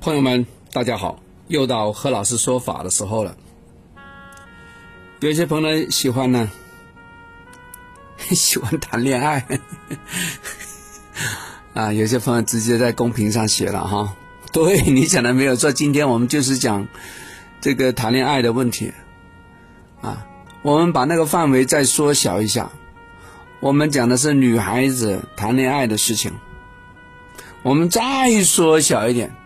朋友们，大家好！又到何老师说法的时候了。有些朋友喜欢呢，喜欢谈恋爱 啊。有些朋友直接在公屏上写了哈，对你讲的没有错。今天我们就是讲这个谈恋爱的问题啊。我们把那个范围再缩小一下，我们讲的是女孩子谈恋爱的事情。我们再缩小一点。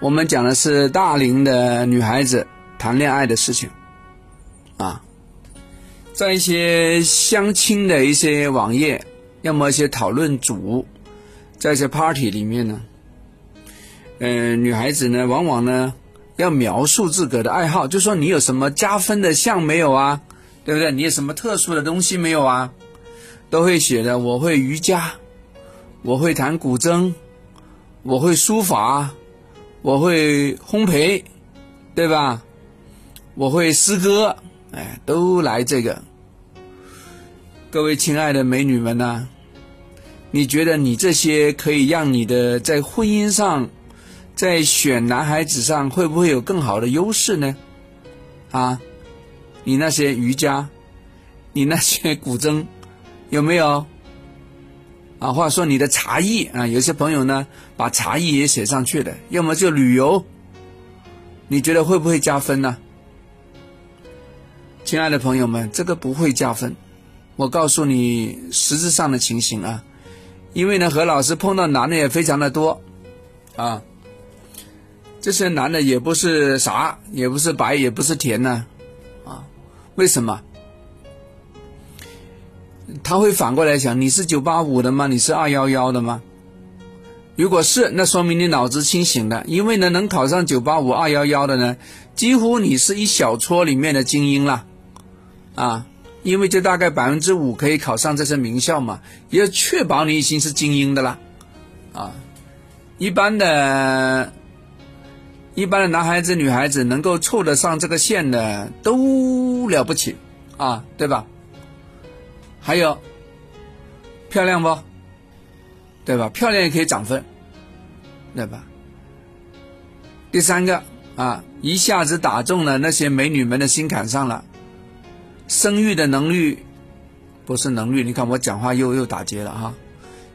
我们讲的是大龄的女孩子谈恋爱的事情，啊，在一些相亲的一些网页，要么一些讨论组，在一些 party 里面呢，嗯，女孩子呢，往往呢要描述自个的爱好，就说你有什么加分的项没有啊？对不对？你有什么特殊的东西没有啊？都会写的，我会瑜伽，我会弹古筝，我会书法。我会烘焙，对吧？我会诗歌，哎，都来这个。各位亲爱的美女们呐，你觉得你这些可以让你的在婚姻上，在选男孩子上会不会有更好的优势呢？啊，你那些瑜伽，你那些古筝，有没有？啊，或者说你的茶艺啊，有些朋友呢把茶艺也写上去的，要么就旅游，你觉得会不会加分呢？亲爱的朋友们，这个不会加分。我告诉你实质上的情形啊，因为呢何老师碰到男的也非常的多啊，这些男的也不是傻，也不是白，也不是甜呢，啊，为什么？他会反过来想：你是九八五的吗？你是二幺幺的吗？如果是，那说明你脑子清醒的。因为呢，能考上九八五、二幺幺的呢，几乎你是一小撮里面的精英了，啊！因为就大概百分之五可以考上这些名校嘛，也确保你已经是精英的了，啊！一般的、一般的男孩子、女孩子能够凑得上这个线的都了不起，啊，对吧？还有，漂亮不？对吧？漂亮也可以涨分，对吧？第三个啊，一下子打中了那些美女们的心坎上了。生育的能力不是能力，你看我讲话又又打结了哈。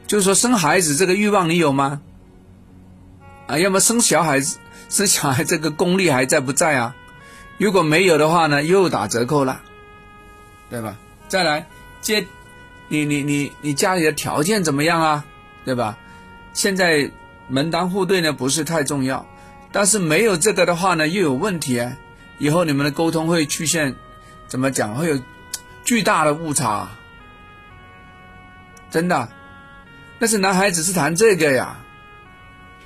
就是说生孩子这个欲望你有吗？啊，要么生小孩子，生小孩这个功力还在不在啊？如果没有的话呢，又打折扣了，对吧？再来。接，你你你你家里的条件怎么样啊？对吧？现在门当户对呢不是太重要，但是没有这个的话呢又有问题啊。以后你们的沟通会出现怎么讲？会有巨大的误差，真的。但是男孩子是谈这个呀，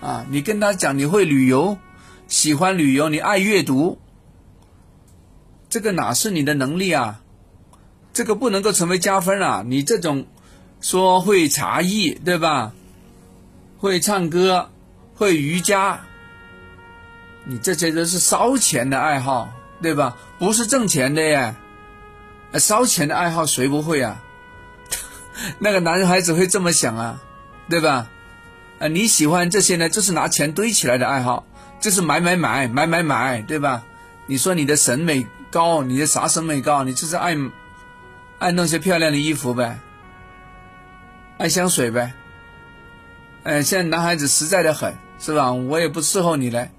啊，你跟他讲你会旅游，喜欢旅游，你爱阅读，这个哪是你的能力啊？这个不能够成为加分啊！你这种说会茶艺对吧？会唱歌，会瑜伽，你这些都是烧钱的爱好对吧？不是挣钱的耶！烧钱的爱好谁不会啊？那个男孩子会这么想啊，对吧？啊，你喜欢这些呢？就是拿钱堆起来的爱好，就是买买买买买买，对吧？你说你的审美高，你的啥审美高？你就是爱。爱弄些漂亮的衣服呗，爱香水呗，哎，现在男孩子实在的很，是吧？我也不伺候你嘞，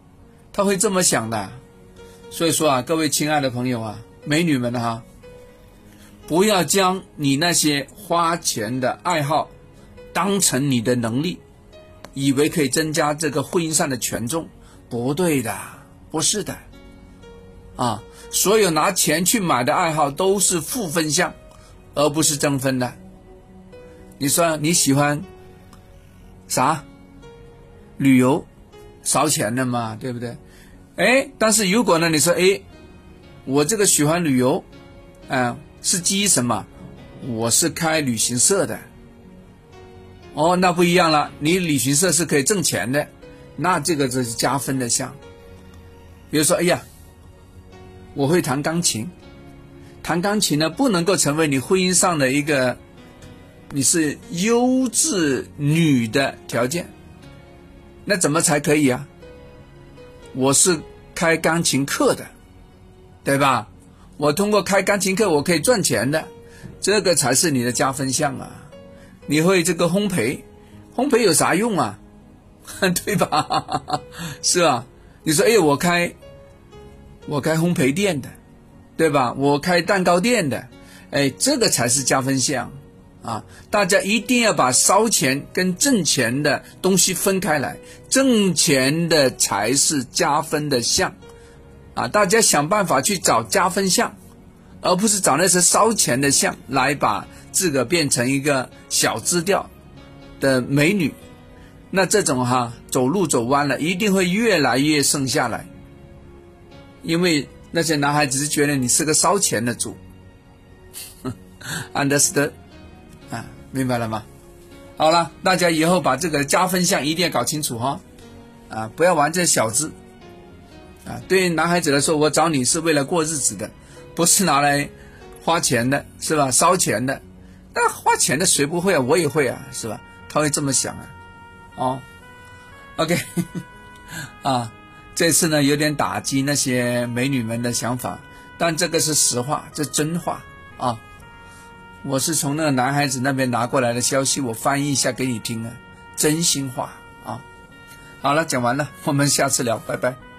他会这么想的。所以说啊，各位亲爱的朋友啊，美女们哈，不要将你那些花钱的爱好当成你的能力，以为可以增加这个婚姻上的权重，不对的，不是的，啊，所有拿钱去买的爱好都是负分项。而不是争分的。你说你喜欢啥？旅游烧钱的嘛，对不对？哎，但是如果呢？你说哎，我这个喜欢旅游，啊，是基于什么？我是开旅行社的。哦，那不一样了。你旅行社是可以挣钱的，那这个就是加分的项。比如说，哎呀，我会弹钢琴。弹钢琴呢，不能够成为你婚姻上的一个你是优质女的条件，那怎么才可以啊？我是开钢琴课的，对吧？我通过开钢琴课，我可以赚钱的，这个才是你的加分项啊！你会这个烘焙，烘焙有啥用啊？对吧？是吧？你说，哎，我开，我开烘焙店的，对吧？我开蛋糕店的，哎，这个才是加分项啊！大家一定要把烧钱跟挣钱的东西分开来，挣钱的才是加分的项。啊，大家想办法去找加分项，而不是找那些烧钱的项来把自个变成一个小资调的美女。那这种哈走路走弯了，一定会越来越剩下来，因为那些男孩子是觉得你是个烧钱的主。Understood？啊，明白了吗？好了，大家以后把这个加分项一定要搞清楚哈，啊，不要玩这小资。啊，对于男孩子来说，我找你是为了过日子的，不是拿来花钱的，是吧？烧钱的，那花钱的谁不会啊？我也会啊，是吧？他会这么想啊，哦，OK，啊，这次呢有点打击那些美女们的想法，但这个是实话，这真话啊，我是从那个男孩子那边拿过来的消息，我翻译一下给你听啊，真心话啊。好了，讲完了，我们下次聊，拜拜。